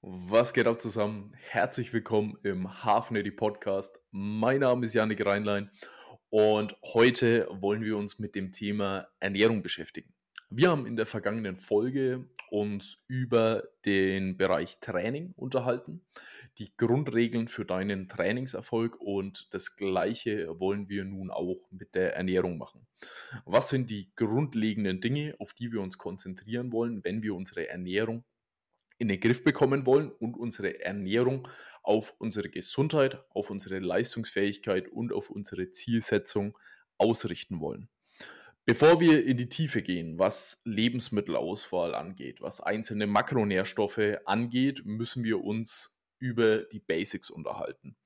Was geht ab zusammen? Herzlich willkommen im Hafenedy Podcast. Mein Name ist Janik Reinlein und heute wollen wir uns mit dem Thema Ernährung beschäftigen. Wir haben in der vergangenen Folge uns über den Bereich Training unterhalten, die Grundregeln für deinen Trainingserfolg und das gleiche wollen wir nun auch mit der Ernährung machen. Was sind die grundlegenden Dinge, auf die wir uns konzentrieren wollen, wenn wir unsere Ernährung in den Griff bekommen wollen und unsere Ernährung auf unsere Gesundheit, auf unsere Leistungsfähigkeit und auf unsere Zielsetzung ausrichten wollen. Bevor wir in die Tiefe gehen, was Lebensmittelauswahl angeht, was einzelne Makronährstoffe angeht, müssen wir uns über die Basics unterhalten.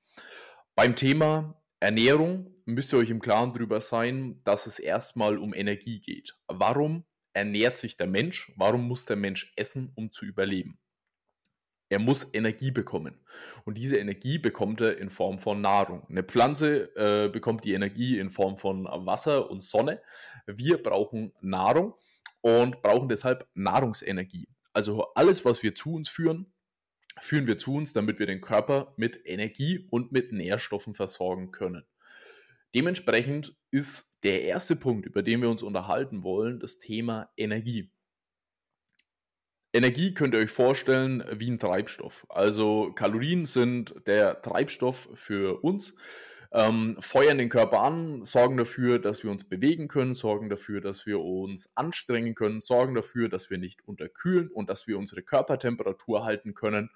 Beim Thema Ernährung müsst ihr euch im Klaren darüber sein, dass es erstmal um Energie geht. Warum ernährt sich der Mensch? Warum muss der Mensch essen, um zu überleben? Er muss Energie bekommen. Und diese Energie bekommt er in Form von Nahrung. Eine Pflanze äh, bekommt die Energie in Form von Wasser und Sonne. Wir brauchen Nahrung und brauchen deshalb Nahrungsenergie. Also alles, was wir zu uns führen, führen wir zu uns, damit wir den Körper mit Energie und mit Nährstoffen versorgen können. Dementsprechend ist der erste Punkt, über den wir uns unterhalten wollen, das Thema Energie. Energie könnt ihr euch vorstellen wie ein Treibstoff. Also Kalorien sind der Treibstoff für uns, ähm, feuern den Körper an, sorgen dafür, dass wir uns bewegen können, sorgen dafür, dass wir uns anstrengen können, sorgen dafür, dass wir nicht unterkühlen und dass wir unsere Körpertemperatur halten können.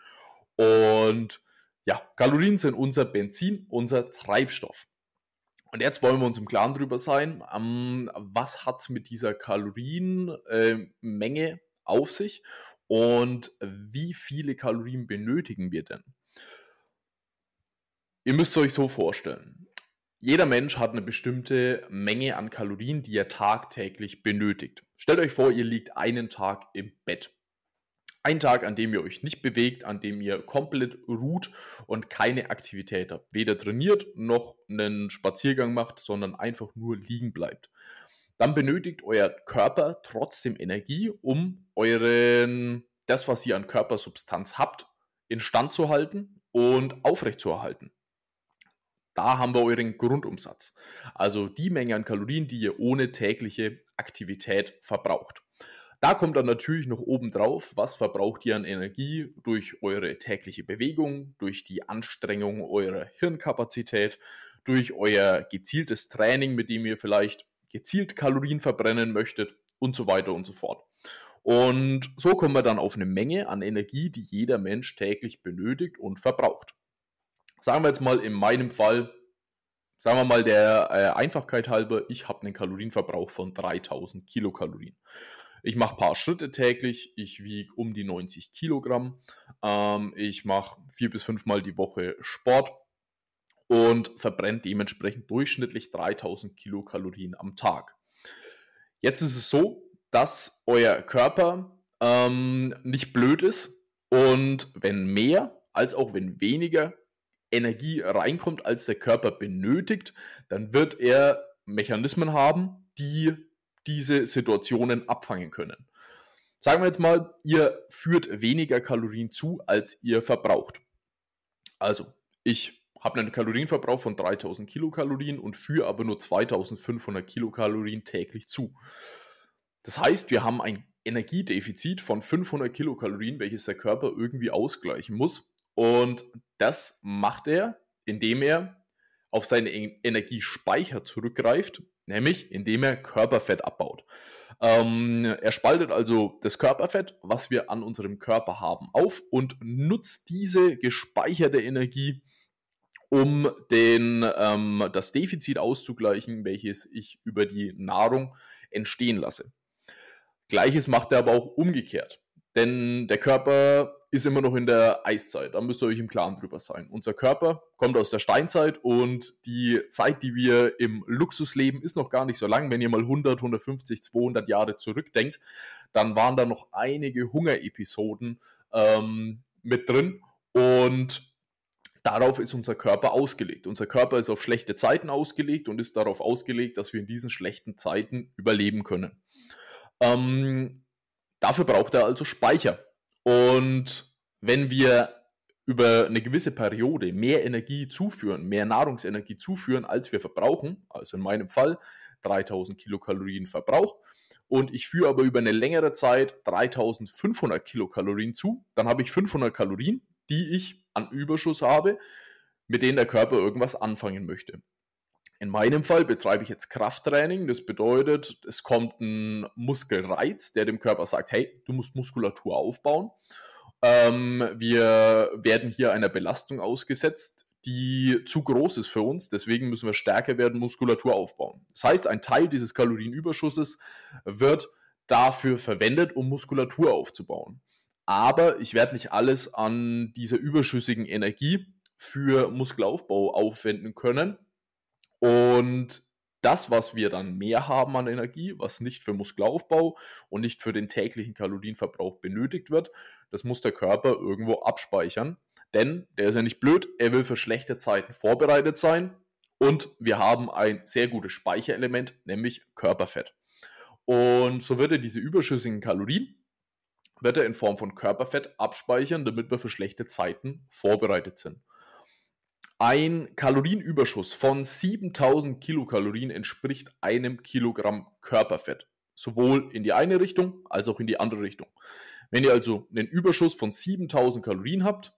Und ja, Kalorien sind unser Benzin, unser Treibstoff. Und jetzt wollen wir uns im Klaren darüber sein, ähm, was hat es mit dieser Kalorienmenge äh, auf sich und wie viele Kalorien benötigen wir denn? Ihr müsst euch so vorstellen. Jeder Mensch hat eine bestimmte Menge an Kalorien, die er tagtäglich benötigt. Stellt euch vor, ihr liegt einen Tag im Bett. Ein Tag, an dem ihr euch nicht bewegt, an dem ihr komplett ruht und keine Aktivität habt. Weder trainiert noch einen Spaziergang macht, sondern einfach nur liegen bleibt dann benötigt euer Körper trotzdem Energie, um euren, das, was ihr an Körpersubstanz habt, instand zu halten und aufrechtzuerhalten. Da haben wir euren Grundumsatz. Also die Menge an Kalorien, die ihr ohne tägliche Aktivität verbraucht. Da kommt dann natürlich noch oben drauf, was verbraucht ihr an Energie durch eure tägliche Bewegung, durch die Anstrengung eurer Hirnkapazität, durch euer gezieltes Training, mit dem ihr vielleicht gezielt Kalorien verbrennen möchtet und so weiter und so fort. Und so kommen wir dann auf eine Menge an Energie, die jeder Mensch täglich benötigt und verbraucht. Sagen wir jetzt mal in meinem Fall, sagen wir mal der äh, Einfachkeit halber, ich habe einen Kalorienverbrauch von 3000 Kilokalorien. Ich mache ein paar Schritte täglich, ich wiege um die 90 Kilogramm, ähm, ich mache vier bis fünfmal die Woche Sport und verbrennt dementsprechend durchschnittlich 3000 Kilokalorien am Tag. Jetzt ist es so, dass euer Körper ähm, nicht blöd ist und wenn mehr als auch wenn weniger Energie reinkommt, als der Körper benötigt, dann wird er Mechanismen haben, die diese Situationen abfangen können. Sagen wir jetzt mal, ihr führt weniger Kalorien zu, als ihr verbraucht. Also, ich habe einen Kalorienverbrauch von 3000 Kilokalorien und führe aber nur 2500 Kilokalorien täglich zu. Das heißt, wir haben ein Energiedefizit von 500 Kilokalorien, welches der Körper irgendwie ausgleichen muss. Und das macht er, indem er auf seine Energiespeicher zurückgreift, nämlich indem er Körperfett abbaut. Ähm, er spaltet also das Körperfett, was wir an unserem Körper haben, auf und nutzt diese gespeicherte Energie um den, ähm, das Defizit auszugleichen, welches ich über die Nahrung entstehen lasse. Gleiches macht er aber auch umgekehrt. Denn der Körper ist immer noch in der Eiszeit. Da müsst ihr euch im Klaren drüber sein. Unser Körper kommt aus der Steinzeit und die Zeit, die wir im Luxus leben, ist noch gar nicht so lang. Wenn ihr mal 100, 150, 200 Jahre zurückdenkt, dann waren da noch einige Hungerepisoden ähm, mit drin. Und darauf ist unser Körper ausgelegt. Unser Körper ist auf schlechte Zeiten ausgelegt und ist darauf ausgelegt, dass wir in diesen schlechten Zeiten überleben können. Ähm, dafür braucht er also Speicher. Und wenn wir über eine gewisse Periode mehr Energie zuführen, mehr Nahrungsenergie zuführen, als wir verbrauchen, also in meinem Fall 3000 Kilokalorien Verbrauch, und ich führe aber über eine längere Zeit 3500 Kilokalorien zu, dann habe ich 500 Kalorien, die ich an Überschuss habe, mit denen der Körper irgendwas anfangen möchte. In meinem Fall betreibe ich jetzt Krafttraining. Das bedeutet, es kommt ein Muskelreiz, der dem Körper sagt, hey, du musst Muskulatur aufbauen. Ähm, wir werden hier einer Belastung ausgesetzt, die zu groß ist für uns. Deswegen müssen wir stärker werden, Muskulatur aufbauen. Das heißt, ein Teil dieses Kalorienüberschusses wird dafür verwendet, um Muskulatur aufzubauen. Aber ich werde nicht alles an dieser überschüssigen Energie für Muskelaufbau aufwenden können. Und das, was wir dann mehr haben an Energie, was nicht für Muskelaufbau und nicht für den täglichen Kalorienverbrauch benötigt wird, das muss der Körper irgendwo abspeichern. Denn der ist ja nicht blöd, er will für schlechte Zeiten vorbereitet sein. Und wir haben ein sehr gutes Speicherelement, nämlich Körperfett. Und so wird er diese überschüssigen Kalorien wird er in Form von Körperfett abspeichern, damit wir für schlechte Zeiten vorbereitet sind. Ein Kalorienüberschuss von 7000 Kilokalorien entspricht einem Kilogramm Körperfett. Sowohl in die eine Richtung als auch in die andere Richtung. Wenn ihr also einen Überschuss von 7000 Kalorien habt,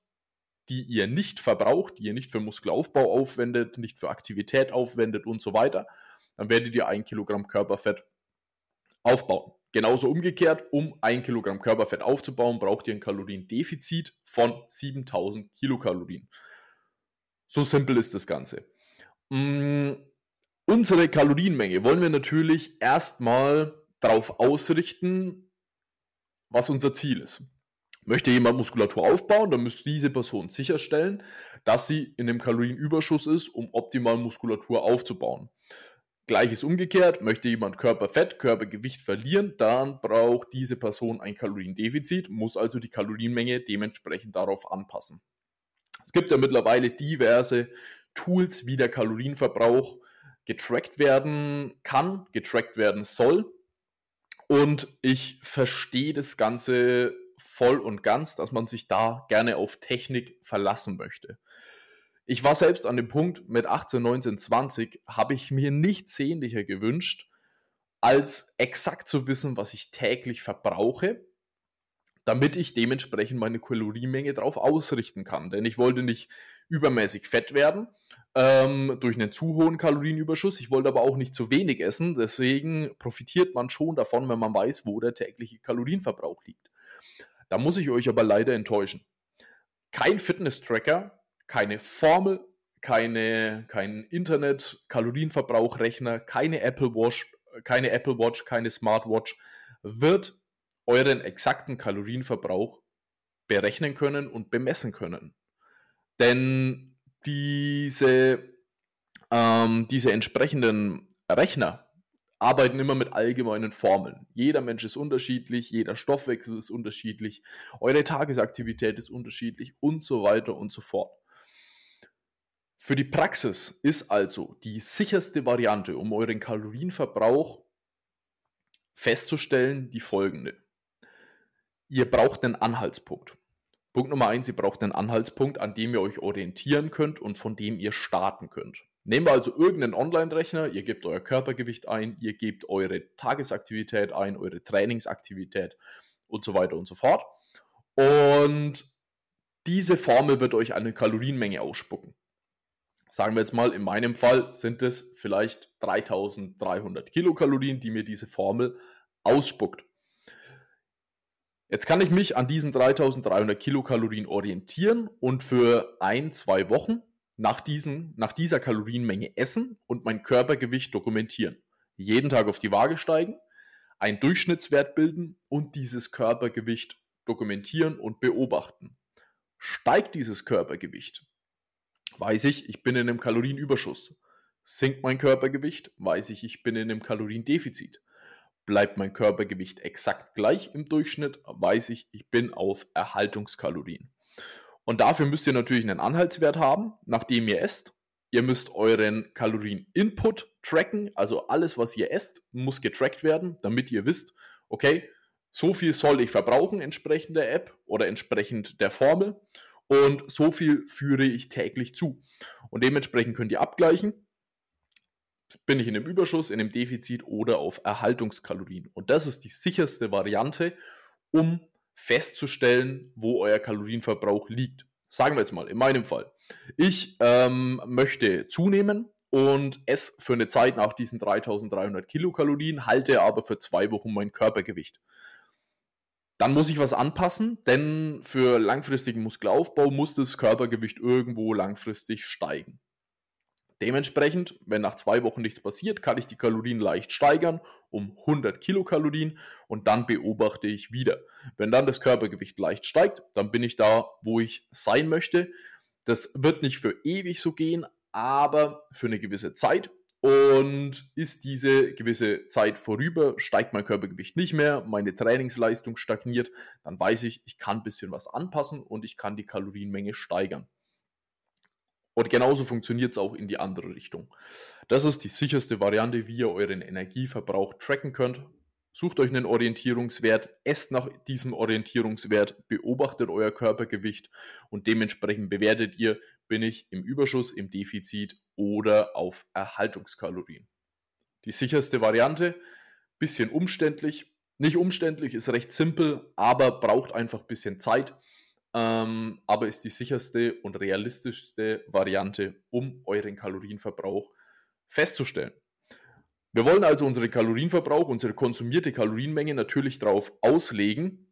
die ihr nicht verbraucht, die ihr nicht für Muskelaufbau aufwendet, nicht für Aktivität aufwendet und so weiter, dann werdet ihr ein Kilogramm Körperfett aufbauen. Genauso umgekehrt, um ein Kilogramm Körperfett aufzubauen, braucht ihr ein Kaloriendefizit von 7000 Kilokalorien. So simpel ist das Ganze. Mm, unsere Kalorienmenge wollen wir natürlich erstmal darauf ausrichten, was unser Ziel ist. Möchte jemand Muskulatur aufbauen, dann müsste diese Person sicherstellen, dass sie in einem Kalorienüberschuss ist, um optimal Muskulatur aufzubauen. Gleiches umgekehrt, möchte jemand Körperfett, Körpergewicht verlieren, dann braucht diese Person ein Kaloriendefizit, muss also die Kalorienmenge dementsprechend darauf anpassen. Es gibt ja mittlerweile diverse Tools, wie der Kalorienverbrauch getrackt werden kann, getrackt werden soll. Und ich verstehe das Ganze voll und ganz, dass man sich da gerne auf Technik verlassen möchte. Ich war selbst an dem Punkt mit 18, 19, 20, habe ich mir nichts sehnlicher gewünscht, als exakt zu wissen, was ich täglich verbrauche damit ich dementsprechend meine Kalorienmenge darauf ausrichten kann. Denn ich wollte nicht übermäßig fett werden ähm, durch einen zu hohen Kalorienüberschuss. Ich wollte aber auch nicht zu wenig essen. Deswegen profitiert man schon davon, wenn man weiß, wo der tägliche Kalorienverbrauch liegt. Da muss ich euch aber leider enttäuschen. Kein Fitness-Tracker, keine Formel, keine, kein Internet-Kalorienverbrauchrechner, keine Apple Watch, keine Apple Watch, keine Smartwatch wird euren exakten Kalorienverbrauch berechnen können und bemessen können. Denn diese, ähm, diese entsprechenden Rechner arbeiten immer mit allgemeinen Formeln. Jeder Mensch ist unterschiedlich, jeder Stoffwechsel ist unterschiedlich, eure Tagesaktivität ist unterschiedlich und so weiter und so fort. Für die Praxis ist also die sicherste Variante, um euren Kalorienverbrauch festzustellen, die folgende ihr braucht einen Anhaltspunkt. Punkt Nummer eins, ihr braucht einen Anhaltspunkt, an dem ihr euch orientieren könnt und von dem ihr starten könnt. Nehmen wir also irgendeinen Online-Rechner, ihr gebt euer Körpergewicht ein, ihr gebt eure Tagesaktivität ein, eure Trainingsaktivität und so weiter und so fort. Und diese Formel wird euch eine Kalorienmenge ausspucken. Sagen wir jetzt mal, in meinem Fall sind es vielleicht 3300 Kilokalorien, die mir diese Formel ausspuckt. Jetzt kann ich mich an diesen 3300 Kilokalorien orientieren und für ein, zwei Wochen nach, diesen, nach dieser Kalorienmenge essen und mein Körpergewicht dokumentieren. Jeden Tag auf die Waage steigen, einen Durchschnittswert bilden und dieses Körpergewicht dokumentieren und beobachten. Steigt dieses Körpergewicht, weiß ich, ich bin in einem Kalorienüberschuss. Sinkt mein Körpergewicht, weiß ich, ich bin in einem Kaloriendefizit. Bleibt mein Körpergewicht exakt gleich im Durchschnitt, weiß ich, ich bin auf Erhaltungskalorien. Und dafür müsst ihr natürlich einen Anhaltswert haben, nachdem ihr esst. Ihr müsst euren Kalorien-Input tracken, also alles, was ihr esst, muss getrackt werden, damit ihr wisst, okay, So viel soll ich verbrauchen entsprechend der App oder entsprechend der Formel und so viel führe ich täglich zu. Und dementsprechend könnt ihr abgleichen, bin ich in einem Überschuss, in einem Defizit oder auf Erhaltungskalorien. Und das ist die sicherste Variante, um festzustellen, wo euer Kalorienverbrauch liegt. Sagen wir jetzt mal, in meinem Fall. Ich ähm, möchte zunehmen und esse für eine Zeit nach diesen 3300 Kilokalorien, halte aber für zwei Wochen mein Körpergewicht. Dann muss ich was anpassen, denn für langfristigen Muskelaufbau muss das Körpergewicht irgendwo langfristig steigen. Dementsprechend, wenn nach zwei Wochen nichts passiert, kann ich die Kalorien leicht steigern um 100 Kilokalorien und dann beobachte ich wieder. Wenn dann das Körpergewicht leicht steigt, dann bin ich da, wo ich sein möchte. Das wird nicht für ewig so gehen, aber für eine gewisse Zeit und ist diese gewisse Zeit vorüber, steigt mein Körpergewicht nicht mehr, meine Trainingsleistung stagniert, dann weiß ich, ich kann ein bisschen was anpassen und ich kann die Kalorienmenge steigern. Und genauso funktioniert es auch in die andere Richtung. Das ist die sicherste Variante, wie ihr euren Energieverbrauch tracken könnt. Sucht euch einen Orientierungswert, esst nach diesem Orientierungswert, beobachtet euer Körpergewicht und dementsprechend bewertet ihr, bin ich im Überschuss, im Defizit oder auf Erhaltungskalorien. Die sicherste Variante, bisschen umständlich. Nicht umständlich, ist recht simpel, aber braucht einfach ein bisschen Zeit. Ähm, aber ist die sicherste und realistischste Variante, um euren Kalorienverbrauch festzustellen. Wir wollen also unseren Kalorienverbrauch, unsere konsumierte Kalorienmenge natürlich darauf auslegen,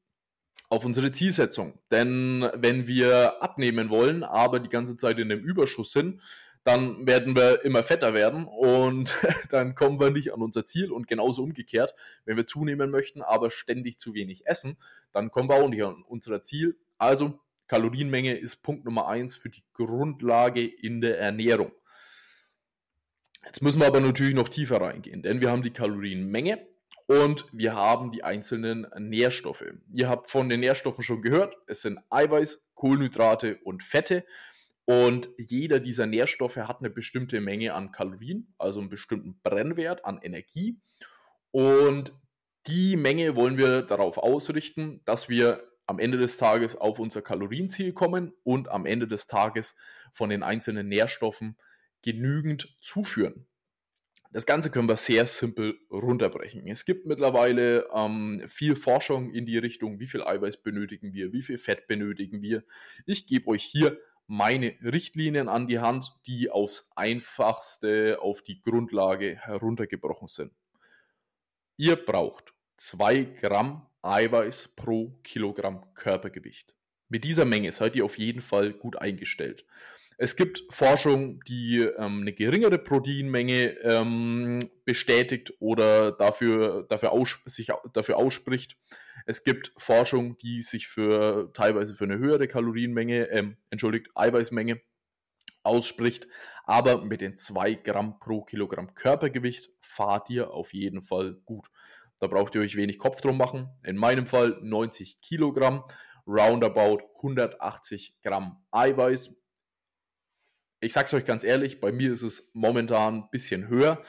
auf unsere Zielsetzung. Denn wenn wir abnehmen wollen, aber die ganze Zeit in einem Überschuss sind, dann werden wir immer fetter werden und dann kommen wir nicht an unser Ziel und genauso umgekehrt, wenn wir zunehmen möchten, aber ständig zu wenig essen, dann kommen wir auch nicht an unser Ziel. Also Kalorienmenge ist Punkt Nummer eins für die Grundlage in der Ernährung. Jetzt müssen wir aber natürlich noch tiefer reingehen, denn wir haben die Kalorienmenge und wir haben die einzelnen Nährstoffe. Ihr habt von den Nährstoffen schon gehört, es sind Eiweiß, Kohlenhydrate und Fette. Und jeder dieser Nährstoffe hat eine bestimmte Menge an Kalorien, also einen bestimmten Brennwert an Energie. Und die Menge wollen wir darauf ausrichten, dass wir am Ende des Tages auf unser Kalorienziel kommen und am Ende des Tages von den einzelnen Nährstoffen genügend zuführen. Das Ganze können wir sehr simpel runterbrechen. Es gibt mittlerweile ähm, viel Forschung in die Richtung, wie viel Eiweiß benötigen wir, wie viel Fett benötigen wir. Ich gebe euch hier meine Richtlinien an die Hand, die aufs einfachste, auf die Grundlage heruntergebrochen sind. Ihr braucht 2 Gramm Eiweiß pro Kilogramm Körpergewicht. Mit dieser Menge seid ihr auf jeden Fall gut eingestellt. Es gibt Forschung, die ähm, eine geringere Proteinmenge ähm, bestätigt oder dafür, dafür, aus, sich dafür ausspricht. Es gibt Forschung, die sich für teilweise für eine höhere Kalorienmenge, ähm, entschuldigt, Eiweißmenge ausspricht. Aber mit den 2 Gramm pro Kilogramm Körpergewicht fahrt ihr auf jeden Fall gut. Da braucht ihr euch wenig Kopf drum machen. In meinem Fall 90 Kilogramm, roundabout 180 Gramm Eiweiß ich sag's euch ganz ehrlich, bei mir ist es momentan ein bisschen höher.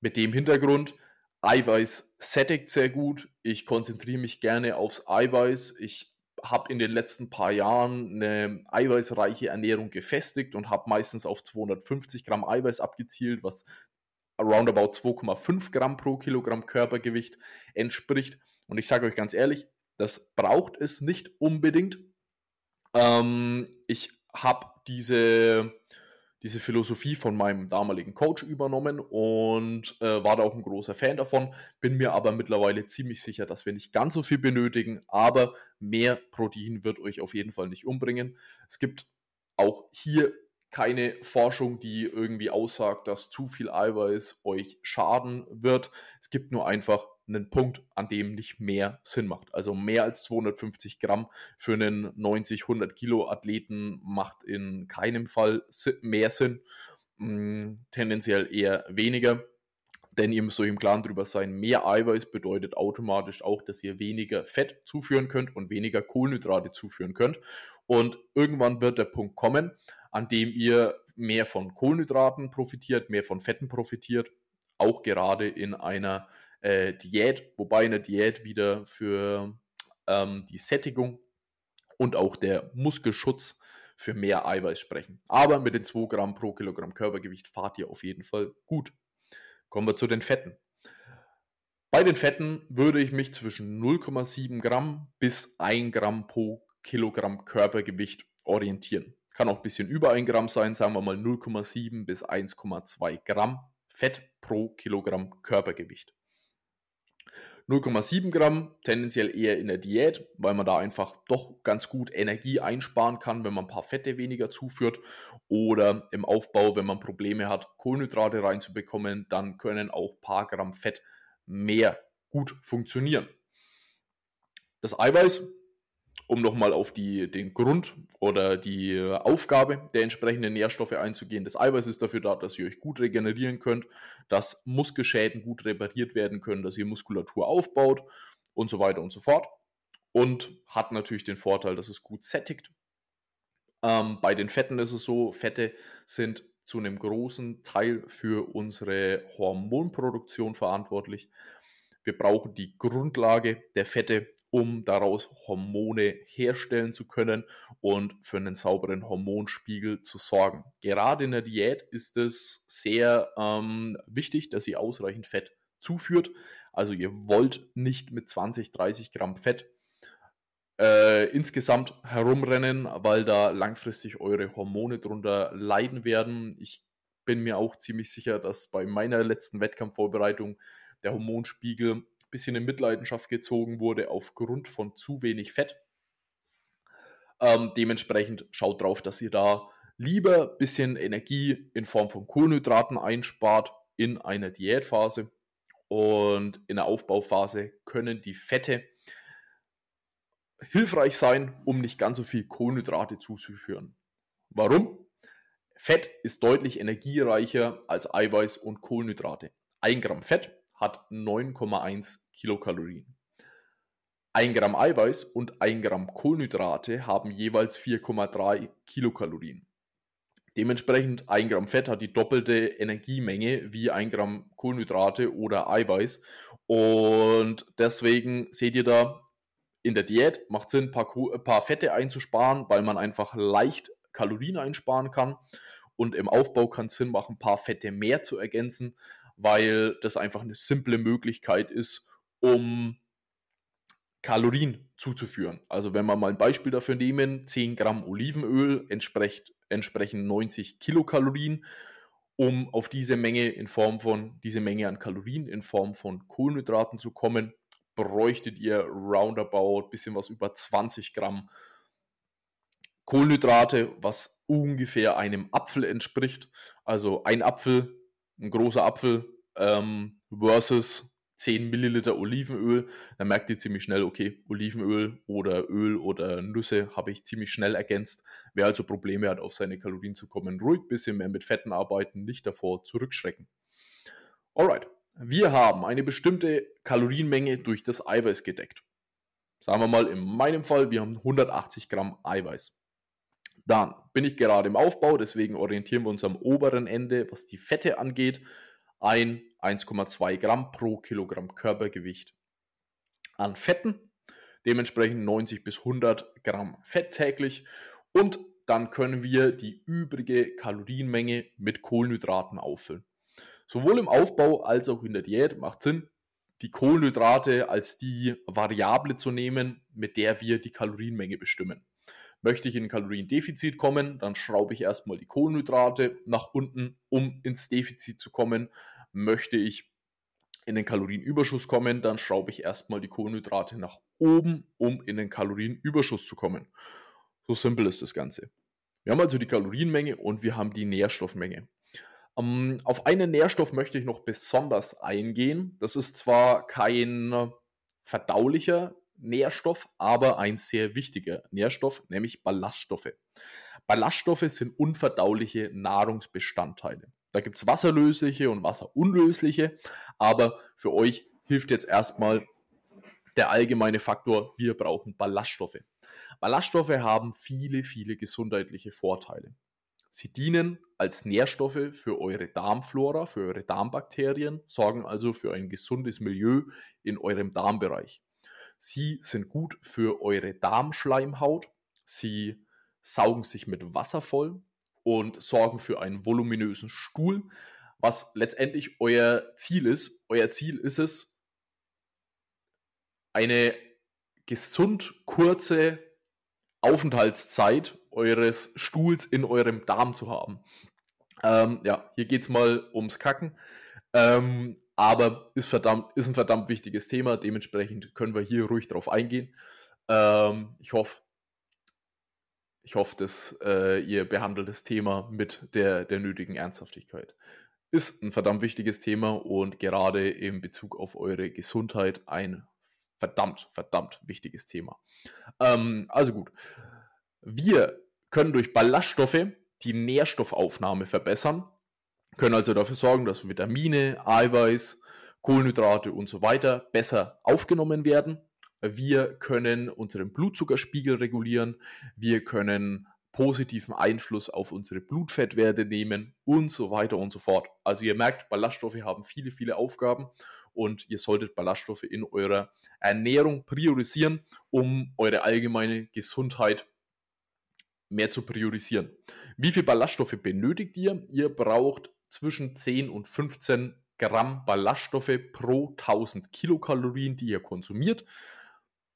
Mit dem Hintergrund, Eiweiß sättigt sehr gut. Ich konzentriere mich gerne aufs Eiweiß. Ich habe in den letzten paar Jahren eine eiweißreiche Ernährung gefestigt und habe meistens auf 250 Gramm Eiweiß abgezielt, was roundabout 2,5 Gramm pro Kilogramm Körpergewicht entspricht. Und ich sage euch ganz ehrlich, das braucht es nicht unbedingt. Ähm, ich habe diese, diese Philosophie von meinem damaligen Coach übernommen und äh, war da auch ein großer Fan davon. Bin mir aber mittlerweile ziemlich sicher, dass wir nicht ganz so viel benötigen, aber mehr Protein wird euch auf jeden Fall nicht umbringen. Es gibt auch hier keine Forschung, die irgendwie aussagt, dass zu viel Eiweiß euch schaden wird. Es gibt nur einfach einen Punkt, an dem nicht mehr Sinn macht. Also mehr als 250 Gramm für einen 90, 100 Kilo Athleten macht in keinem Fall mehr Sinn. Hm, tendenziell eher weniger. Denn ihr müsst euch im Klaren darüber sein, mehr Eiweiß bedeutet automatisch auch, dass ihr weniger Fett zuführen könnt und weniger Kohlenhydrate zuführen könnt. Und irgendwann wird der Punkt kommen, an dem ihr mehr von Kohlenhydraten profitiert, mehr von Fetten profitiert, auch gerade in einer äh, Diät, wobei eine Diät wieder für ähm, die Sättigung und auch der Muskelschutz für mehr Eiweiß sprechen. Aber mit den 2 Gramm pro Kilogramm Körpergewicht fahrt ihr auf jeden Fall gut. Kommen wir zu den Fetten. Bei den Fetten würde ich mich zwischen 0,7 Gramm bis 1 Gramm pro Kilogramm Körpergewicht orientieren. Kann auch ein bisschen über 1 Gramm sein, sagen wir mal 0,7 bis 1,2 Gramm Fett pro Kilogramm Körpergewicht. 0,7 Gramm, tendenziell eher in der Diät, weil man da einfach doch ganz gut Energie einsparen kann, wenn man ein paar Fette weniger zuführt. Oder im Aufbau, wenn man Probleme hat, Kohlenhydrate reinzubekommen, dann können auch ein paar Gramm Fett mehr gut funktionieren. Das Eiweiß um nochmal auf die, den Grund oder die äh, Aufgabe der entsprechenden Nährstoffe einzugehen. Das Eiweiß ist dafür da, dass ihr euch gut regenerieren könnt, dass Muskelschäden gut repariert werden können, dass ihr Muskulatur aufbaut und so weiter und so fort. Und hat natürlich den Vorteil, dass es gut sättigt. Ähm, bei den Fetten ist es so, Fette sind zu einem großen Teil für unsere Hormonproduktion verantwortlich. Wir brauchen die Grundlage der Fette um daraus Hormone herstellen zu können und für einen sauberen Hormonspiegel zu sorgen. Gerade in der Diät ist es sehr ähm, wichtig, dass ihr ausreichend Fett zuführt. Also ihr wollt nicht mit 20, 30 Gramm Fett äh, insgesamt herumrennen, weil da langfristig eure Hormone drunter leiden werden. Ich bin mir auch ziemlich sicher, dass bei meiner letzten Wettkampfvorbereitung der Hormonspiegel bisschen in Mitleidenschaft gezogen wurde aufgrund von zu wenig Fett. Ähm, dementsprechend schaut drauf, dass ihr da lieber ein bisschen Energie in Form von Kohlenhydraten einspart in einer Diätphase. Und in der Aufbauphase können die Fette hilfreich sein, um nicht ganz so viel Kohlenhydrate zuzuführen. Warum? Fett ist deutlich energiereicher als Eiweiß und Kohlenhydrate. Ein Gramm Fett hat 9,1 Kilokalorien. 1 Gramm Eiweiß und 1 Gramm Kohlenhydrate haben jeweils 4,3 Kilokalorien. Dementsprechend 1 Gramm Fett hat die doppelte Energiemenge wie 1 Gramm Kohlenhydrate oder Eiweiß. Und deswegen seht ihr da, in der Diät macht Sinn, ein paar, ein paar Fette einzusparen, weil man einfach leicht Kalorien einsparen kann. Und im Aufbau kann es Sinn machen, ein paar Fette mehr zu ergänzen, weil das einfach eine simple Möglichkeit ist, um Kalorien zuzuführen. Also wenn wir mal ein Beispiel dafür nehmen, 10 Gramm Olivenöl entspricht, entsprechen 90 Kilokalorien. Um auf diese Menge in Form von, diese Menge an Kalorien in Form von Kohlenhydraten zu kommen, bräuchtet ihr roundabout bisschen was über 20 Gramm Kohlenhydrate, was ungefähr einem Apfel entspricht. Also ein Apfel ein großer Apfel ähm, versus 10 Milliliter Olivenöl, dann merkt ihr ziemlich schnell, okay, Olivenöl oder Öl oder Nüsse habe ich ziemlich schnell ergänzt. Wer also Probleme hat, auf seine Kalorien zu kommen, ruhig ein bisschen mehr mit Fetten arbeiten, nicht davor zurückschrecken. Alright, wir haben eine bestimmte Kalorienmenge durch das Eiweiß gedeckt. Sagen wir mal, in meinem Fall, wir haben 180 Gramm Eiweiß. Dann bin ich gerade im Aufbau, deswegen orientieren wir uns am oberen Ende, was die Fette angeht. Ein 1,2 Gramm pro Kilogramm Körpergewicht an Fetten. Dementsprechend 90 bis 100 Gramm Fett täglich. Und dann können wir die übrige Kalorienmenge mit Kohlenhydraten auffüllen. Sowohl im Aufbau als auch in der Diät macht Sinn, die Kohlenhydrate als die Variable zu nehmen, mit der wir die Kalorienmenge bestimmen. Möchte ich in ein Kaloriendefizit kommen, dann schraube ich erstmal die Kohlenhydrate nach unten, um ins Defizit zu kommen. Möchte ich in den Kalorienüberschuss kommen, dann schraube ich erstmal die Kohlenhydrate nach oben, um in den Kalorienüberschuss zu kommen. So simpel ist das Ganze. Wir haben also die Kalorienmenge und wir haben die Nährstoffmenge. Um, ähm, auf einen Nährstoff möchte ich noch besonders eingehen. Das ist zwar kein verdaulicher Nährstoff, aber ein sehr wichtiger Nährstoff, nämlich Ballaststoffe. Ballaststoffe sind unverdauliche Nahrungsbestandteile. Da gibt es wasserlösliche und wasserunlösliche, aber für euch hilft jetzt erstmal der allgemeine Faktor, wir brauchen Ballaststoffe. Ballaststoffe haben viele, viele gesundheitliche Vorteile. Sie dienen als Nährstoffe für eure Darmflora, für eure Darmbakterien, sorgen also für ein gesundes Milieu in eurem Darmbereich. Sie sind gut für eure Darmschleimhaut. Sie saugen sich mit Wasser voll und sorgen für einen voluminösen Stuhl, was letztendlich euer Ziel ist. Euer Ziel ist es, eine gesund kurze Aufenthaltszeit eures Stuhls in eurem Darm zu haben. Ähm, ja, hier geht es mal ums Kacken. Ähm, aber ist, verdammt, ist ein verdammt wichtiges Thema. Dementsprechend können wir hier ruhig drauf eingehen. Ähm, ich hoffe, ich hoffe, dass äh, ihr behandelt das Thema mit der, der nötigen Ernsthaftigkeit. Ist ein verdammt wichtiges Thema und gerade in Bezug auf eure Gesundheit ein verdammt, verdammt wichtiges Thema. Ähm, also gut. Wir können durch Ballaststoffe die Nährstoffaufnahme verbessern können also dafür sorgen, dass Vitamine, Eiweiß, Kohlenhydrate und so weiter besser aufgenommen werden. Wir können unseren Blutzuckerspiegel regulieren. Wir können positiven Einfluss auf unsere Blutfettwerte nehmen und so weiter und so fort. Also ihr merkt, Ballaststoffe haben viele, viele Aufgaben und ihr solltet Ballaststoffe in eurer Ernährung priorisieren, um eure allgemeine Gesundheit mehr zu priorisieren. Wie viel Ballaststoffe benötigt ihr? Ihr braucht zwischen 10 und 15 Gramm Ballaststoffe pro 1000 Kilokalorien, die ihr konsumiert.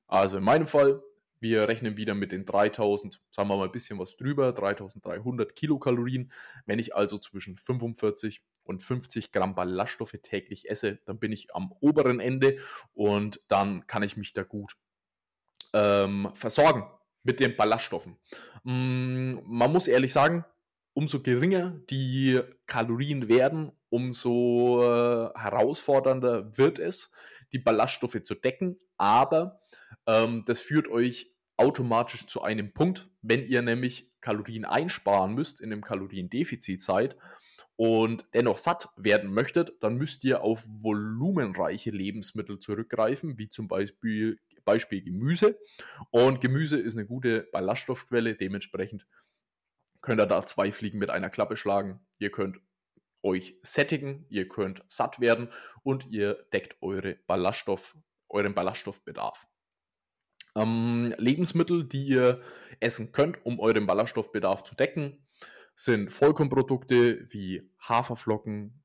Also in meinem Fall, wir rechnen wieder mit den 3000, sagen wir mal ein bisschen was drüber, 3300 Kilokalorien. Wenn ich also zwischen 45 und 50 Gramm Ballaststoffe täglich esse, dann bin ich am oberen Ende und dann kann ich mich da gut ähm, versorgen mit den Ballaststoffen. Mm, man muss ehrlich sagen, umso geringer die Kalorien werden, umso äh, herausfordernder wird es, die Ballaststoffe zu decken. Aber ähm, das führt euch automatisch zu einem Punkt, wenn ihr nämlich Kalorien einsparen müsst, in einem Kaloriendefizit seid und dennoch satt werden möchtet, dann müsst ihr auf volumenreiche Lebensmittel zurückgreifen, wie zum Beispiel, Beispiel Gemüse. Und Gemüse ist eine gute Ballaststoffquelle, dementsprechend könnt ihr da zwei Fliegen mit einer Klappe schlagen. Ihr könnt euch sättigen, ihr könnt satt werden und ihr deckt eure Ballaststoff, euren Ballaststoffbedarf. Ähm, Lebensmittel, die ihr essen könnt, um euren Ballaststoffbedarf zu decken, sind Vollkornprodukte wie Haferflocken,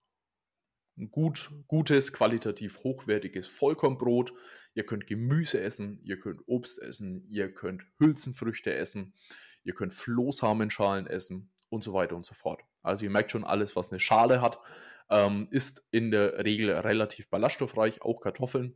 gut, gutes, qualitativ hochwertiges Vollkornbrot. Ihr könnt Gemüse essen, ihr könnt Obst essen, ihr könnt Hülsenfrüchte essen, ihr könnt Flohsamenschalen essen und so weiter und so fort. Also ihr merkt schon, alles, was eine Schale hat, ähm, ist in der Regel relativ ballaststoffreich, auch Kartoffeln.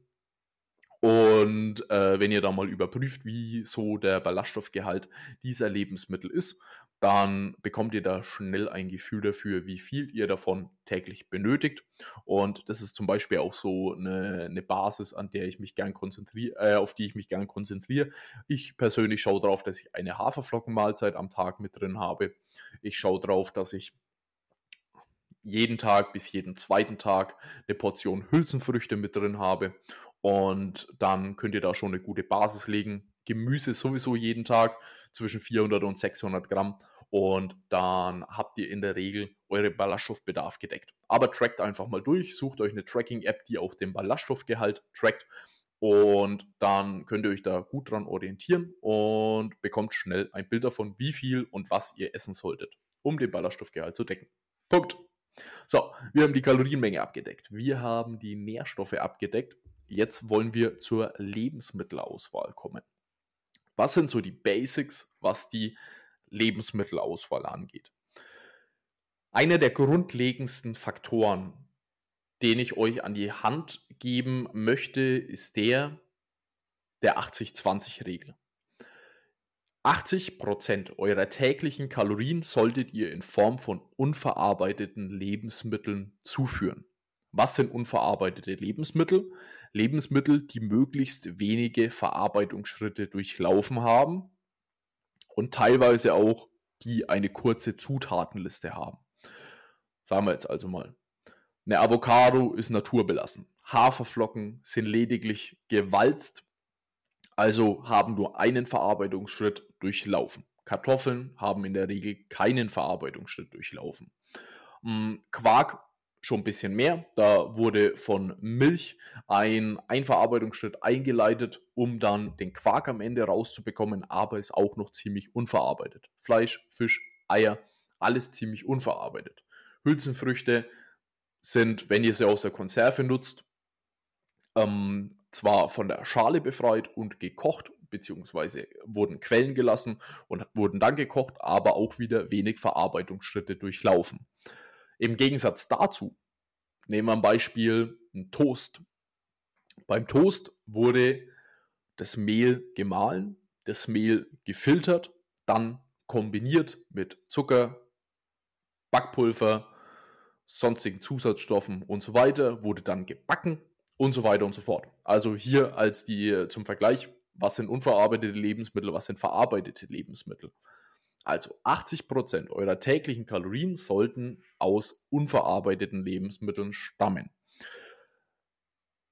Und äh, wenn ihr da mal überprüft, wie so der Ballaststoffgehalt dieser Lebensmittel ist, dann bekommt ihr da schnell ein Gefühl dafür, wie viel ihr davon täglich benötigt. Und das ist zum Beispiel auch so eine, eine Basis, an der ich mich gern konzentriere, äh, auf die ich mich gern konzentriere. Ich persönlich schaue darauf, dass ich eine Haferflockenmahlzeit am Tag mit drin habe. Ich schaue darauf, dass ich jeden Tag bis jeden zweiten Tag eine Portion Hülsenfrüchte mit drin habe. Und dann könnt ihr da schon eine gute Basis legen. Gemüse sowieso jeden Tag zwischen 400 und 600 Gramm und dann habt ihr in der Regel eure Ballaststoffbedarf gedeckt. Aber trackt einfach mal durch, sucht euch eine Tracking-App, die auch den Ballaststoffgehalt trackt und dann könnt ihr euch da gut dran orientieren und bekommt schnell ein Bild davon, wie viel und was ihr essen solltet, um den Ballaststoffgehalt zu decken. Punkt. So, wir haben die Kalorienmenge abgedeckt. Wir haben die Nährstoffe abgedeckt. Jetzt wollen wir zur Lebensmittelauswahl kommen. Was sind so die Basics, was die Lebensmittelauswahl angeht? Einer der grundlegendsten Faktoren, den ich euch an die Hand geben möchte, ist der der 80-20-Regel. 80% eurer täglichen Kalorien solltet ihr in Form von unverarbeiteten Lebensmitteln zuführen. Was sind unverarbeitete Lebensmittel? Lebensmittel, die möglichst wenige Verarbeitungsschritte durchlaufen haben und teilweise auch, die eine kurze Zutatenliste haben. Sagen wir jetzt also mal. Eine Avocado ist naturbelassen. Haferflocken sind lediglich gewalzt, also haben nur einen Verarbeitungsschritt durchlaufen. Kartoffeln haben in der Regel keinen Verarbeitungsschritt durchlaufen. Mm, Quark schon ein bisschen mehr. Da wurde von Milch ein Einverarbeitungsschritt eingeleitet, um dann den Quark am Ende rauszubekommen, aber ist auch noch ziemlich unverarbeitet. Fleisch, Fisch, Eier, alles ziemlich unverarbeitet. Hülsenfrüchte sind, wenn ihr sie aus der Konserve nutzt, ähm, zwar von der Schale befreit und gekocht, beziehungsweise wurden Quellen gelassen und wurden dann gekocht, aber auch wieder wenig Verarbeitungsschritte durchlaufen. Im Gegensatz dazu nehmen wir ein Beispiel ein Toast. Beim Toast wurde das Mehl gemahlen, das Mehl gefiltert, dann kombiniert mit Zucker, Backpulver, sonstigen Zusatzstoffen und so weiter, wurde dann gebacken und so weiter und so fort. Also hier als die zum Vergleich, was sind unverarbeitete Lebensmittel, was sind verarbeitete Lebensmittel. Also 80% eurer täglichen Kalorien sollten aus unverarbeiteten Lebensmitteln stammen.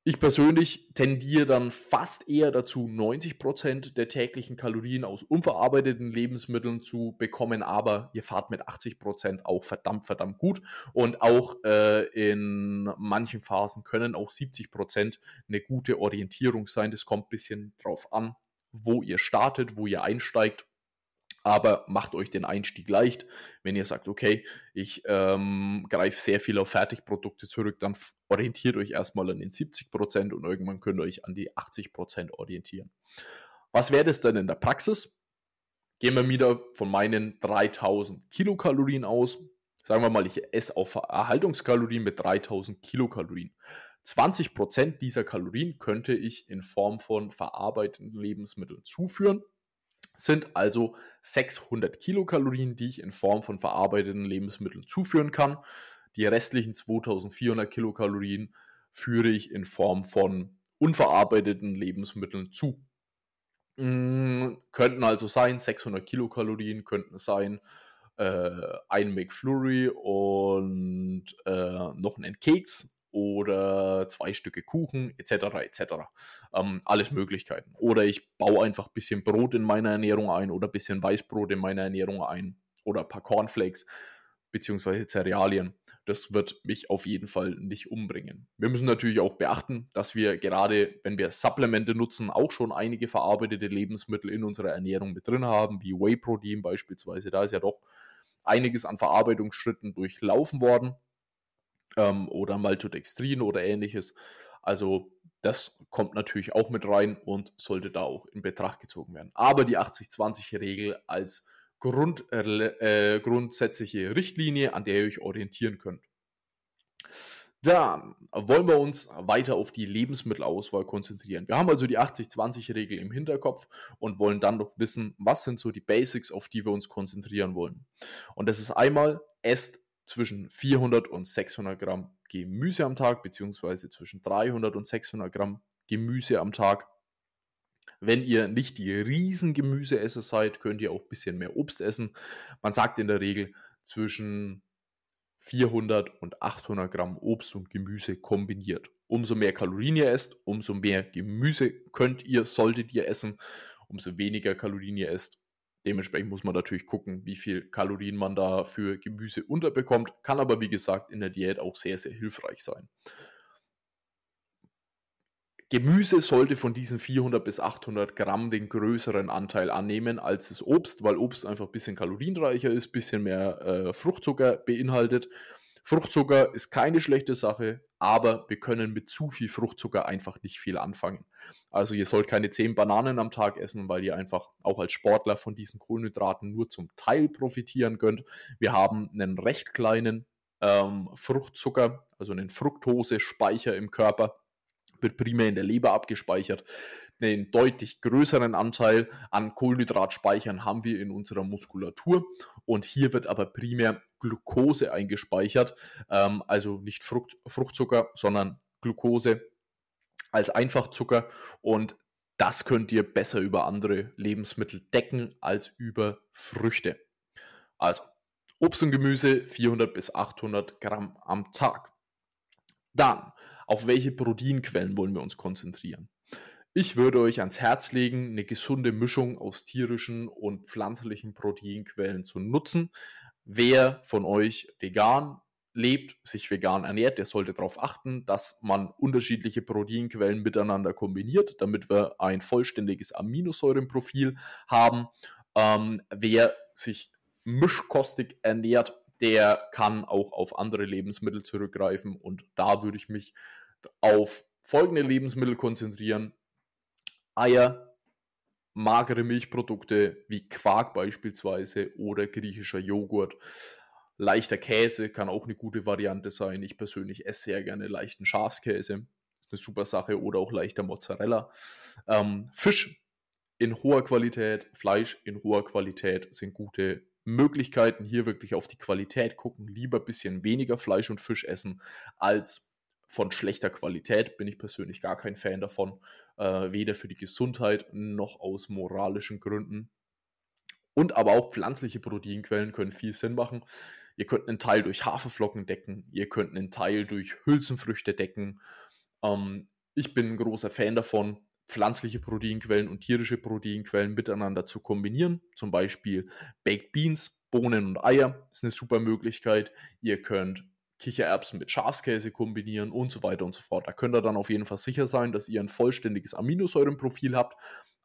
Ich persönlich tendiere dann fast eher dazu, 90% der täglichen Kalorien aus unverarbeiteten Lebensmitteln zu bekommen, aber ihr fahrt mit 80% auch verdammt, verdammt gut. Und auch äh, in manchen Phasen können auch 70% eine gute Orientierung sein. Das kommt ein bisschen drauf an, wo ihr startet, wo ihr einsteigt aber macht euch den Einstieg leicht. Wenn ihr sagt, okay, ich ähm, greife sehr viel auf Fertigprodukte zurück, dann orientiert euch erstmal an den 70% und irgendwann könnt ihr euch an die 80% orientieren. Was wäre das denn in der Praxis? Gehen wir wieder von meinen 3000 Kilokalorien aus. Sagen wir mal, ich esse auf Erhaltungskalorien mit 3000 Kilokalorien. 20% dieser Kalorien könnte ich in Form von verarbeiteten Lebensmitteln zuführen sind also 600 Kilokalorien, die ich in Form von verarbeiteten Lebensmitteln zuführen kann. Die restlichen 2400 Kilokalorien führe ich in Form von unverarbeiteten Lebensmitteln zu. Mhm, könnten also sein 600 Kilokalorien, könnten sein äh, ein McFlurry und äh, noch einen Keks oder zwei Stücke Kuchen etc. etc. Ähm, alles Möglichkeiten. Oder ich baue einfach ein bisschen Brot in meiner Ernährung ein oder ein bisschen Weißbrot in meiner Ernährung ein oder ein paar Cornflakes bzw. Cerealien. Das wird mich auf jeden Fall nicht umbringen. Wir müssen natürlich auch beachten, dass wir gerade, wenn wir Supplemente nutzen, auch schon einige verarbeitete Lebensmittel in unserer Ernährung mit drin haben, wie Whey-Protein beispielsweise. Da ist ja doch einiges an Verarbeitungsschritten durchlaufen worden ähm, oder Maltodextrin oder ähnliches. Also das kommt natürlich auch mit rein und sollte da auch in Betracht gezogen werden. Aber die 80-20-Regel als Grund, äh, grundsätzliche Richtlinie, an der ihr euch orientieren könnt. Dann wollen wir uns weiter auf die Lebensmittelauswahl konzentrieren. Wir haben also die 80-20-Regel im Hinterkopf und wollen dann noch wissen, was sind so die Basics, auf die wir uns konzentrieren wollen. Und das ist einmal, esst zwischen 400 und 600 Gramm Gemüse am Tag, beziehungsweise zwischen 300 und 600 Gramm Gemüse am Tag. Wenn ihr nicht die riesen Gemüseesser seid, könnt ihr auch ein bisschen mehr Obst essen. Man sagt in der Regel zwischen 400 und 800 Gramm Obst und Gemüse kombiniert. Umso mehr Kalorien ihr esst, umso mehr Gemüse könnt ihr, solltet ihr essen. Umso weniger Kalorien ihr esst, Dementsprechend muss man natürlich gucken, wie viel Kalorien man da für Gemüse unterbekommt. Kann aber, wie gesagt, in der Diät auch sehr, sehr hilfreich sein. Gemüse sollte von diesen 400 bis 800 Gramm den größeren Anteil annehmen als das Obst, weil Obst einfach ein bisschen kalorienreicher ist, ein bisschen mehr äh, Fruchtzucker beinhaltet. Fruchtzucker ist keine schlechte Sache, aber wir können mit zu viel Fruchtzucker einfach nicht viel anfangen. Also ihr sollt keine 10 Bananen am Tag essen, weil ihr einfach auch als Sportler von diesen Kohlenhydraten nur zum Teil profitieren könnt. Wir haben einen recht kleinen ähm, Fruchtzucker, also einen Fructose-Speicher im Körper, wird primär in der Leber abgespeichert einen deutlich größeren Anteil an Kohlenhydratspeichern haben wir in unserer Muskulatur und hier wird aber primär Glucose eingespeichert, ähm, also nicht Frucht, Fruchtzucker, sondern Glucose als Einfachzucker und das könnt ihr besser über andere Lebensmittel decken als über Früchte. Also Obst und Gemüse 400 bis 800 Gramm am Tag. Dann, auf welche Proteinquellen wollen wir uns konzentrieren? Ich würde euch ans Herz legen, eine gesunde Mischung aus tierischen und pflanzlichen Proteinquellen zu nutzen. Wer von euch vegan lebt, sich vegan ernährt, der sollte darauf achten, dass man unterschiedliche Proteinquellen miteinander kombiniert, damit wir ein vollständiges Aminosäurenprofil haben. Ähm, wer sich mischkostig ernährt, der kann auch auf andere Lebensmittel zurückgreifen und da würde ich mich auf folgende Lebensmittel konzentrieren. Eier, magere Milchprodukte wie Quark beispielsweise oder griechischer Joghurt. Leichter Käse kann auch eine gute Variante sein. Ich persönlich esse sehr gerne leichten Schafskäse. Eine super Sache. Oder auch leichter Mozzarella. Ähm, Fisch in hoher Qualität, Fleisch in hoher Qualität sind gute Möglichkeiten. Hier wirklich auf die Qualität gucken. Lieber ein bisschen weniger Fleisch und Fisch essen als von schlechter Qualität. Bin ich persönlich gar kein Fan davon. Äh, weder für die Gesundheit noch aus moralischen Gründen. Und aber auch pflanzliche Proteinquellen können viel Sinn machen. Ihr könnt einen Teil durch Haferflocken decken, ihr könnt einen Teil durch Hülsenfrüchte decken. Ähm, ich bin ein großer Fan davon, pflanzliche Proteinquellen und tierische Proteinquellen miteinander zu kombinieren. Zum Beispiel Baked Beans, Bohnen und Eier ist eine super Möglichkeit. Ihr könnt Kichererbsen mit Schafskäse kombinieren und so weiter und so fort. Da könnt ihr dann auf jeden Fall sicher sein, dass ihr ein vollständiges Aminosäurenprofil habt.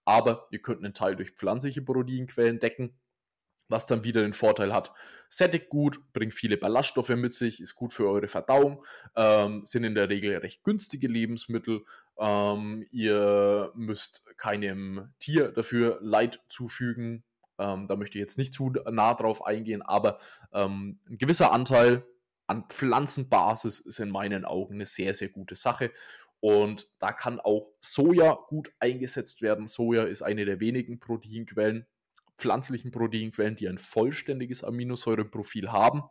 Aber ihr könnt einen Teil durch pflanzliche Proteinquellen decken was dann wieder den Vorteil hat, sättigt gut, bringt viele Ballaststoffe mit sich, ist gut für eure Verdauung, ähm, sind in der Regel recht günstige Lebensmittel. Ähm, ihr müsst keinem Tier dafür Leid zufügen. Ähm, da möchte ich jetzt nicht zu nah drauf eingehen, aber ähm, ein gewisser Anteil an Pflanzenbasis ist in meinen Augen eine sehr, sehr gute Sache. Und da kann auch Soja gut eingesetzt werden. Soja ist eine der wenigen Proteinquellen, pflanzlichen Proteinquellen, die ein vollständiges Aminosäurenprofil haben.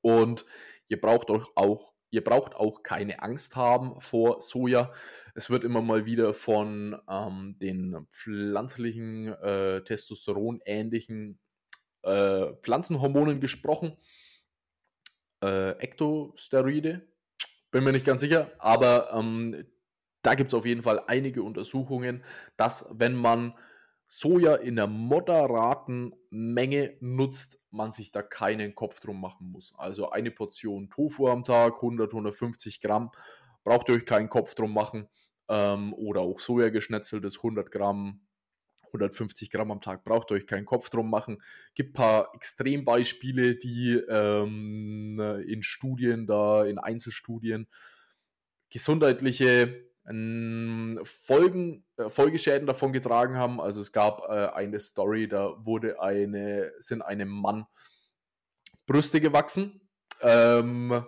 Und ihr braucht auch, auch Ihr braucht auch keine Angst haben vor Soja. Es wird immer mal wieder von ähm, den pflanzlichen, äh, Testosteron-ähnlichen äh, Pflanzenhormonen gesprochen. Äh, Ektosteroide, bin mir nicht ganz sicher, aber ähm, da gibt es auf jeden Fall einige Untersuchungen, dass wenn man Soja in einer moderaten Menge nutzt, man sich da keinen Kopf drum machen muss. Also eine Portion Tofu am Tag, 100, 150 Gramm, braucht ihr euch keinen Kopf drum machen. Ähm, oder auch Sojageschnetzeltes 100 Gramm, 150 Gramm am Tag, braucht euch keinen Kopf drum machen. Gibt ein paar Extrembeispiele, die ähm, in Studien, da in Einzelstudien gesundheitliche Folgen, äh, Folgeschäden davon getragen haben. Also es gab äh, eine Story, da wurde eine, sind einem Mann Brüste gewachsen, ähm,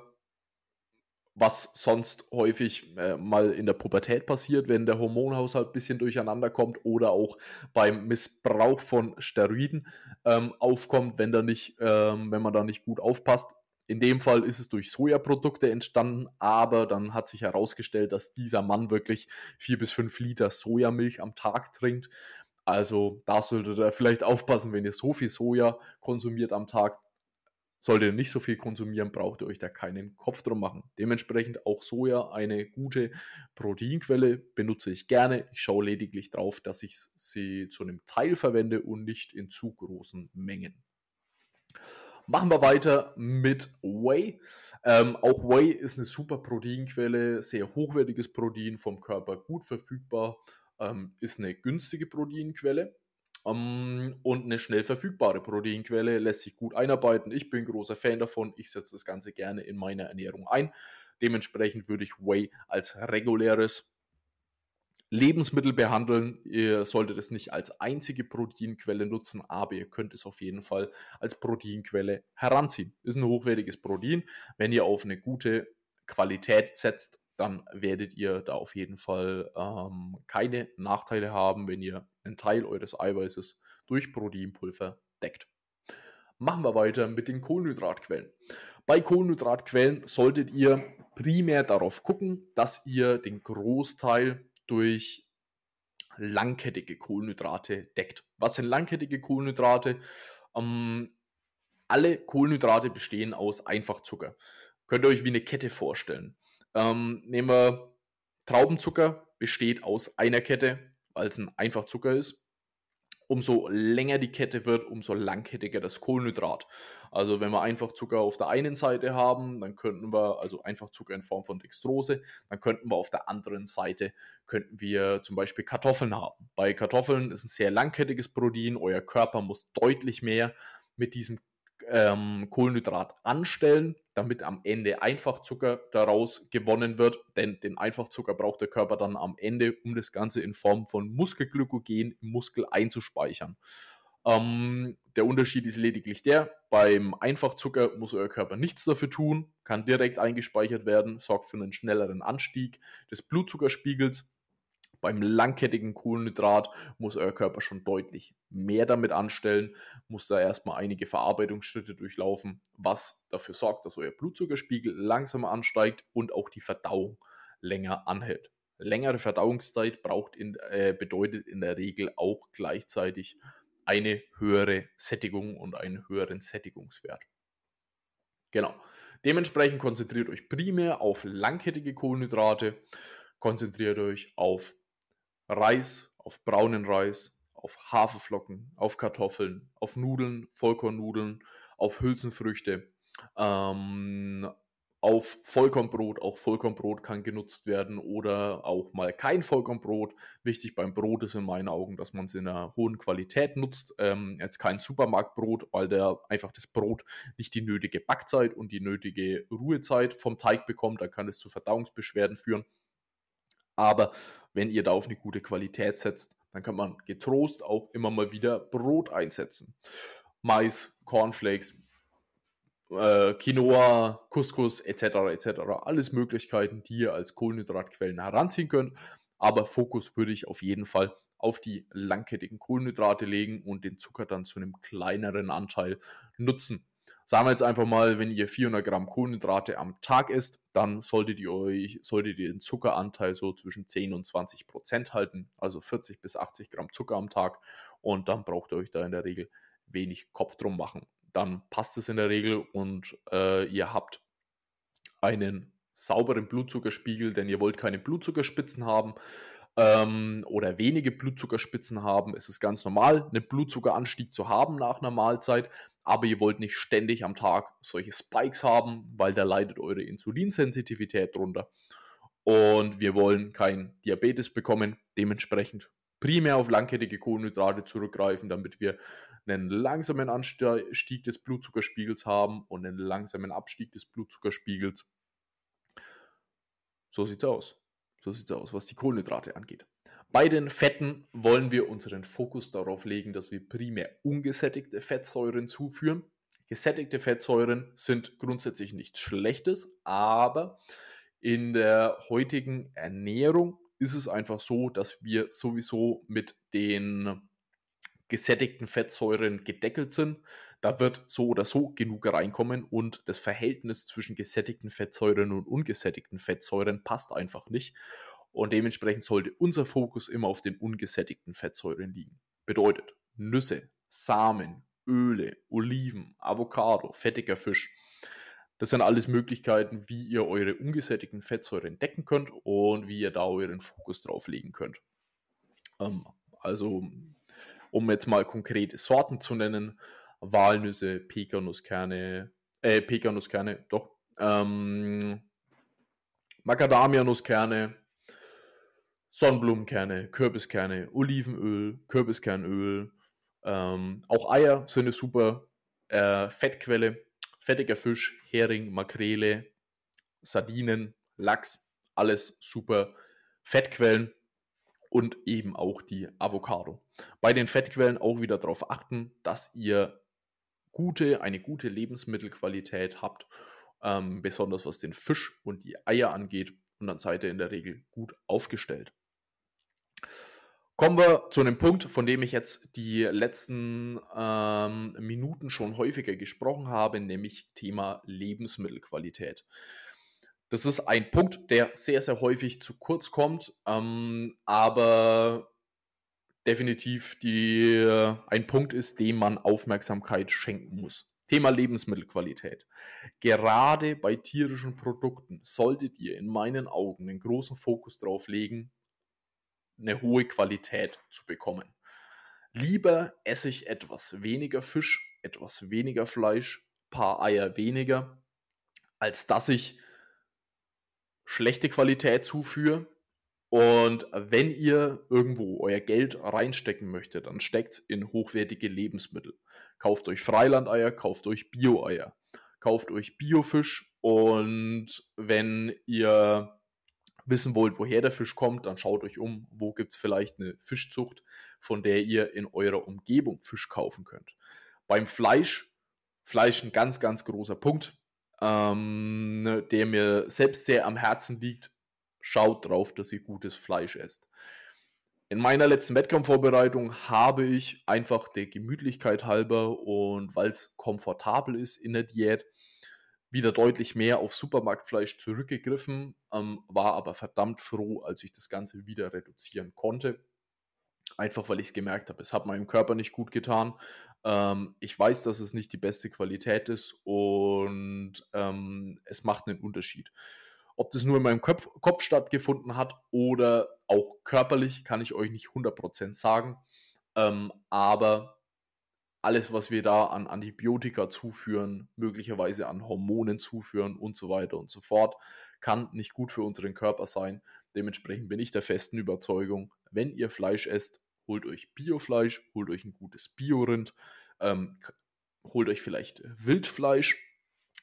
was sonst häufig äh, mal in der Pubertät passiert, wenn der Hormonhaushalt ein bisschen durcheinander kommt oder auch beim Missbrauch von Steroiden ähm, aufkommt, wenn, da nicht, ähm, wenn man da nicht gut aufpasst. In dem Fall ist es durch Sojaprodukte entstanden, aber dann hat sich herausgestellt, dass dieser Mann wirklich vier bis fünf Liter Sojamilch am Tag trinkt. Also da solltet ihr vielleicht aufpassen, wenn ihr so viel Soja konsumiert am Tag. Solltet ihr nicht so viel konsumieren, braucht ihr euch da keinen Kopf drum machen. Dementsprechend auch Soja, eine gute Proteinquelle, benutze ich gerne. Ich schaue lediglich darauf, dass ich sie zu einem Teil verwende und nicht in zu großen Mengen. Machen wir weiter mit Whey. Ähm, auch Whey ist eine super Proteinquelle, sehr hochwertiges Protein, vom Körper gut verfügbar, ähm, ist eine günstige Proteinquelle ähm, und eine schnell verfügbare Proteinquelle, lässt sich gut einarbeiten. Ich bin großer Fan davon, ich setze das Ganze gerne in meiner Ernährung ein. Dementsprechend würde ich Whey als reguläres Lebensmittel behandeln. Ihr solltet es nicht als einzige Proteinquelle nutzen, aber ihr könnt es auf jeden Fall als Proteinquelle heranziehen. Ist ein hochwertiges Protein. Wenn ihr auf eine gute Qualität setzt, dann werdet ihr da auf jeden Fall ähm, keine Nachteile haben, wenn ihr einen Teil eures Eiweißes durch Proteinpulver deckt. Machen wir weiter mit den Kohlenhydratquellen. Bei Kohlenhydratquellen solltet ihr primär darauf gucken, dass ihr den Großteil durch langkettige Kohlenhydrate deckt. Was sind langkettige Kohlenhydrate? Ähm, alle Kohlenhydrate bestehen aus Einfachzucker. Könnt ihr euch wie eine Kette vorstellen. Ähm, nehmen wir Traubenzucker, besteht aus einer Kette, weil es ein Einfachzucker ist umso länger die Kette wird, umso langkettiger das Kohlenhydrat. Also wenn wir Einfachzucker auf der einen Seite haben, dann könnten wir, also Einfachzucker in Form von Dextrose, dann könnten wir auf der anderen Seite, könnten wir zum Beispiel Kartoffeln haben. Bei Kartoffeln ist ein sehr langkettiges Protein, euer Körper muss deutlich mehr mit diesem ähm, Kohlenhydrat anstellen, damit am Ende Einfachzucker daraus gewonnen wird. Denn den Einfachzucker braucht der Körper dann am Ende, um das Ganze in Form von Muskelglykogen im Muskel einzuspeichern. Ähm, der Unterschied ist lediglich der, beim Einfachzucker muss euer Körper nichts dafür tun, kann direkt eingespeichert werden, sorgt für einen schnelleren Anstieg des Blutzuckerspiegels beim langkettigen Kohlenhydrat muss euer Körper schon deutlich mehr damit anstellen, muss da erstmal einige Verarbeitungsschritte durchlaufen, was dafür sorgt, dass euer Blutzuckerspiegel langsamer ansteigt und auch die Verdauung länger anhält. Längere Verdauungszeit braucht in, äh, bedeutet in der Regel auch gleichzeitig eine höhere Sättigung und einen höheren Sättigungswert. Genau. Dementsprechend konzentriert euch primär auf langkettige Kohlenhydrate, konzentriert euch auf Reis, auf braunen Reis, auf Haferflocken, auf Kartoffeln, auf Nudeln, Vollkornnudeln, auf Hülsenfrüchte, ähm, auf Vollkornbrot. Auch Vollkornbrot kann genutzt werden oder auch mal kein Vollkornbrot. Wichtig beim Brot ist in meinen Augen, dass man es in einer hohen Qualität nutzt. Ähm, jetzt kein Supermarktbrot, weil der einfach das Brot nicht die nötige Backzeit und die nötige Ruhezeit vom Teig bekommt. Da kann es zu Verdauungsbeschwerden führen. Aber wenn ihr da auf eine gute Qualität setzt, dann kann man getrost auch immer mal wieder Brot einsetzen. Mais, Cornflakes, äh, Quinoa, Couscous etc. etc. Alles Möglichkeiten, die ihr als Kohlenhydratquellen heranziehen könnt. Aber Fokus würde ich auf jeden Fall auf die langkettigen Kohlenhydrate legen und den Zucker dann zu einem kleineren Anteil nutzen. Sagen wir jetzt einfach mal, wenn ihr 400 Gramm Kohlenhydrate am Tag isst, dann solltet ihr euch, solltet ihr den Zuckeranteil so zwischen 10 und 20 Prozent halten, also 40 bis 80 Gramm Zucker am Tag und dann braucht ihr euch da in der Regel wenig Kopf drum machen. Dann passt es in der Regel und äh, ihr habt einen sauberen Blutzuckerspiegel, denn ihr wollt keine Blutzuckerspitzen haben ähm, oder wenige Blutzuckerspitzen haben. Es ist ganz normal, einen Blutzuckeranstieg zu haben nach einer Mahlzeit, aber ihr wollt nicht ständig am Tag solche Spikes haben, weil da leidet eure Insulinsensitivität drunter. Und wir wollen kein Diabetes bekommen, dementsprechend primär auf langkettige Kohlenhydrate zurückgreifen, damit wir einen langsamen Anstieg des Blutzuckerspiegels haben und einen langsamen Abstieg des Blutzuckerspiegels. So sieht's aus. So sieht's aus, was die Kohlenhydrate angeht. Bei den Fetten wollen wir unseren Fokus darauf legen, dass wir primär ungesättigte Fettsäuren zuführen. Gesättigte Fettsäuren sind grundsätzlich nichts Schlechtes, aber in der heutigen Ernährung ist es einfach so, dass wir sowieso mit den gesättigten Fettsäuren gedeckelt sind. Da wird so oder so genug reinkommen und das Verhältnis zwischen gesättigten Fettsäuren und ungesättigten Fettsäuren passt einfach nicht. Und dementsprechend sollte unser Fokus immer auf den ungesättigten Fettsäuren liegen. Bedeutet Nüsse, Samen, Öle, Oliven, Avocado, fettiger Fisch. Das sind alles Möglichkeiten, wie ihr eure ungesättigten Fettsäuren decken könnt und wie ihr da euren Fokus drauf legen könnt. Ähm, also, um jetzt mal konkrete Sorten zu nennen, Walnüsse, Pekannusskerne, äh, Pekannusskerne, doch, ähm, Macadamia-Nusskerne, Sonnenblumenkerne, Kürbiskerne, Olivenöl, Kürbiskernöl, ähm, auch Eier sind eine super äh, Fettquelle. Fettiger Fisch, Hering, Makrele, Sardinen, Lachs, alles super Fettquellen und eben auch die Avocado. Bei den Fettquellen auch wieder darauf achten, dass ihr gute, eine gute Lebensmittelqualität habt, ähm, besonders was den Fisch und die Eier angeht. Und dann seid ihr in der Regel gut aufgestellt. Kommen wir zu einem Punkt, von dem ich jetzt die letzten ähm, Minuten schon häufiger gesprochen habe, nämlich Thema Lebensmittelqualität. Das ist ein Punkt, der sehr, sehr häufig zu kurz kommt, ähm, aber definitiv die, ein Punkt ist, dem man Aufmerksamkeit schenken muss. Thema Lebensmittelqualität. Gerade bei tierischen Produkten solltet ihr in meinen Augen einen großen Fokus drauf legen, eine hohe Qualität zu bekommen. Lieber esse ich etwas weniger Fisch, etwas weniger Fleisch, paar Eier weniger, als dass ich schlechte Qualität zuführe. Und wenn ihr irgendwo euer Geld reinstecken möchtet, dann steckt in hochwertige Lebensmittel. Kauft euch Freilandeier, kauft euch Bio-Eier, kauft euch Biofisch und wenn ihr wissen wollt, woher der Fisch kommt, dann schaut euch um, wo gibt es vielleicht eine Fischzucht, von der ihr in eurer Umgebung Fisch kaufen könnt. Beim Fleisch, Fleisch ein ganz, ganz großer Punkt, ähm, der mir selbst sehr am Herzen liegt. Schaut drauf, dass ihr gutes Fleisch esst. In meiner letzten Wettkampfvorbereitung habe ich einfach der Gemütlichkeit halber und weil es komfortabel ist in der Diät, wieder deutlich mehr auf Supermarktfleisch zurückgegriffen, ähm, war aber verdammt froh, als ich das Ganze wieder reduzieren konnte. Einfach weil ich es gemerkt habe, es hat meinem Körper nicht gut getan. Ähm, ich weiß, dass es nicht die beste Qualität ist und ähm, es macht einen Unterschied. Ob das nur in meinem Kopf, Kopf stattgefunden hat oder auch körperlich, kann ich euch nicht 100% sagen. Ähm, aber alles, was wir da an Antibiotika zuführen, möglicherweise an Hormonen zuführen und so weiter und so fort, kann nicht gut für unseren Körper sein. Dementsprechend bin ich der festen Überzeugung, wenn ihr Fleisch esst, holt euch Biofleisch, holt euch ein gutes Biorind, ähm, holt euch vielleicht Wildfleisch.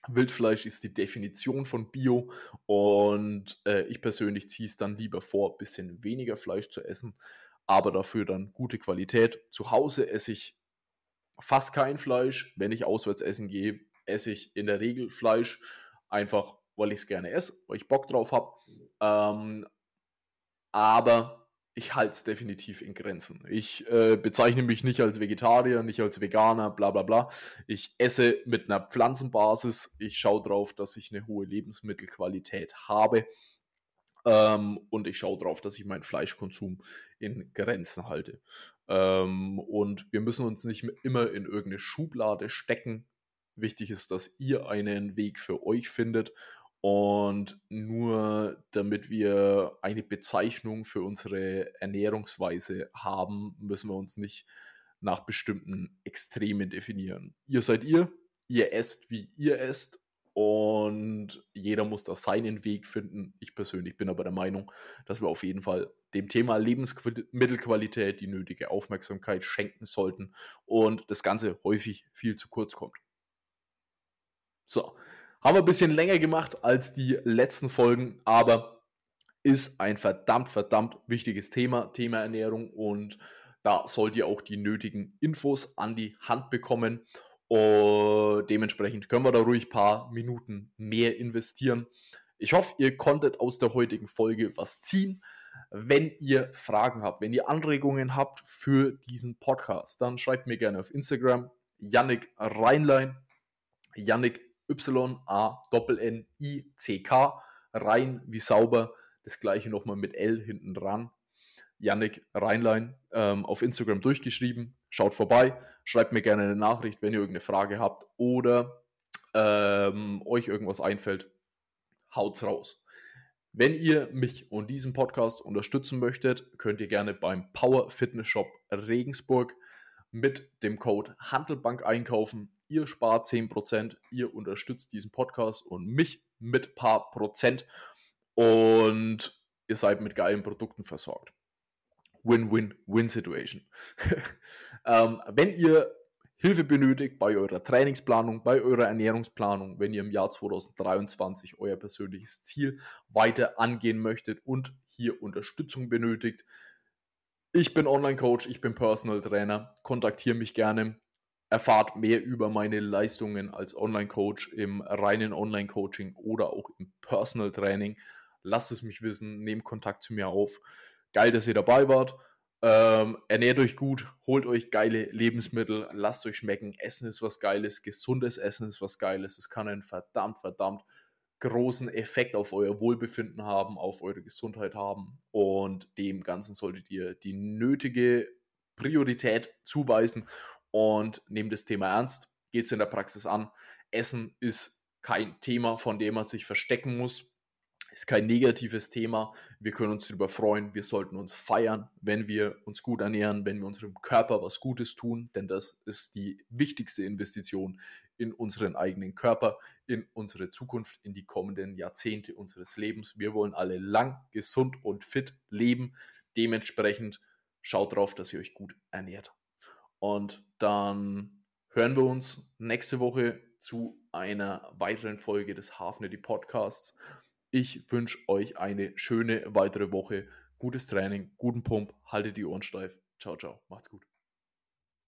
Wildfleisch ist die Definition von Bio und äh, ich persönlich ziehe es dann lieber vor, ein bisschen weniger Fleisch zu essen, aber dafür dann gute Qualität. Zu Hause esse ich fast kein Fleisch. Wenn ich auswärts essen gehe, esse ich in der Regel Fleisch, einfach weil ich es gerne esse, weil ich Bock drauf habe. Ähm, aber ich halte es definitiv in Grenzen. Ich äh, bezeichne mich nicht als Vegetarier, nicht als Veganer, bla bla bla. Ich esse mit einer Pflanzenbasis. Ich schaue drauf, dass ich eine hohe Lebensmittelqualität habe. Ähm, und ich schaue drauf, dass ich meinen Fleischkonsum in Grenzen halte. Ähm, und wir müssen uns nicht immer in irgendeine Schublade stecken. Wichtig ist, dass ihr einen Weg für euch findet. Und nur damit wir eine Bezeichnung für unsere Ernährungsweise haben, müssen wir uns nicht nach bestimmten Extremen definieren. Ihr seid ihr, ihr esst, wie ihr esst und jeder muss da seinen Weg finden. Ich persönlich bin aber der Meinung, dass wir auf jeden Fall dem Thema Lebensmittelqualität die nötige Aufmerksamkeit schenken sollten und das Ganze häufig viel zu kurz kommt. So, haben wir ein bisschen länger gemacht als die letzten Folgen, aber ist ein verdammt, verdammt wichtiges Thema, Thema Ernährung und da sollt ihr auch die nötigen Infos an die Hand bekommen. Und dementsprechend können wir da ruhig ein paar Minuten mehr investieren. Ich hoffe, ihr konntet aus der heutigen Folge was ziehen. Wenn ihr Fragen habt, wenn ihr Anregungen habt für diesen Podcast, dann schreibt mir gerne auf Instagram Yannick Reinlein, Yannick Y-A-N-N-I-C-K, rein wie sauber, das gleiche nochmal mit L hinten dran. Yannick Reinlein ähm, auf Instagram durchgeschrieben. Schaut vorbei, schreibt mir gerne eine Nachricht, wenn ihr irgendeine Frage habt oder ähm, euch irgendwas einfällt. Haut's raus. Wenn ihr mich und diesen Podcast unterstützen möchtet, könnt ihr gerne beim Power Fitness Shop Regensburg mit dem Code Handelbank einkaufen. Ihr spart 10%, ihr unterstützt diesen Podcast und mich mit paar Prozent und ihr seid mit geilen Produkten versorgt. Win-Win-Win-Situation. ähm, wenn ihr Hilfe benötigt bei eurer Trainingsplanung, bei eurer Ernährungsplanung, wenn ihr im Jahr 2023 euer persönliches Ziel weiter angehen möchtet und hier Unterstützung benötigt. Ich bin Online-Coach, ich bin Personal Trainer. Kontaktiere mich gerne. Erfahrt mehr über meine Leistungen als Online-Coach im reinen Online-Coaching oder auch im Personal Training. Lasst es mich wissen, nehmt Kontakt zu mir auf. Geil, dass ihr dabei wart. Ähm, ernährt euch gut, holt euch geile Lebensmittel, lasst euch schmecken. Essen ist was Geiles, gesundes Essen ist was Geiles. Es kann einen verdammt, verdammt großen Effekt auf euer Wohlbefinden haben, auf eure Gesundheit haben. Und dem Ganzen solltet ihr die nötige Priorität zuweisen und nehmt das Thema ernst. Geht es in der Praxis an. Essen ist kein Thema, von dem man sich verstecken muss. Ist kein negatives Thema. Wir können uns darüber freuen. Wir sollten uns feiern, wenn wir uns gut ernähren, wenn wir unserem Körper was Gutes tun, denn das ist die wichtigste Investition in unseren eigenen Körper, in unsere Zukunft, in die kommenden Jahrzehnte unseres Lebens. Wir wollen alle lang, gesund und fit leben. Dementsprechend schaut drauf, dass ihr euch gut ernährt. Und dann hören wir uns nächste Woche zu einer weiteren Folge des Hafnedy Podcasts. Ich wünsche euch eine schöne weitere Woche. Gutes Training, guten Pump, haltet die Ohren steif. Ciao, ciao, macht's gut.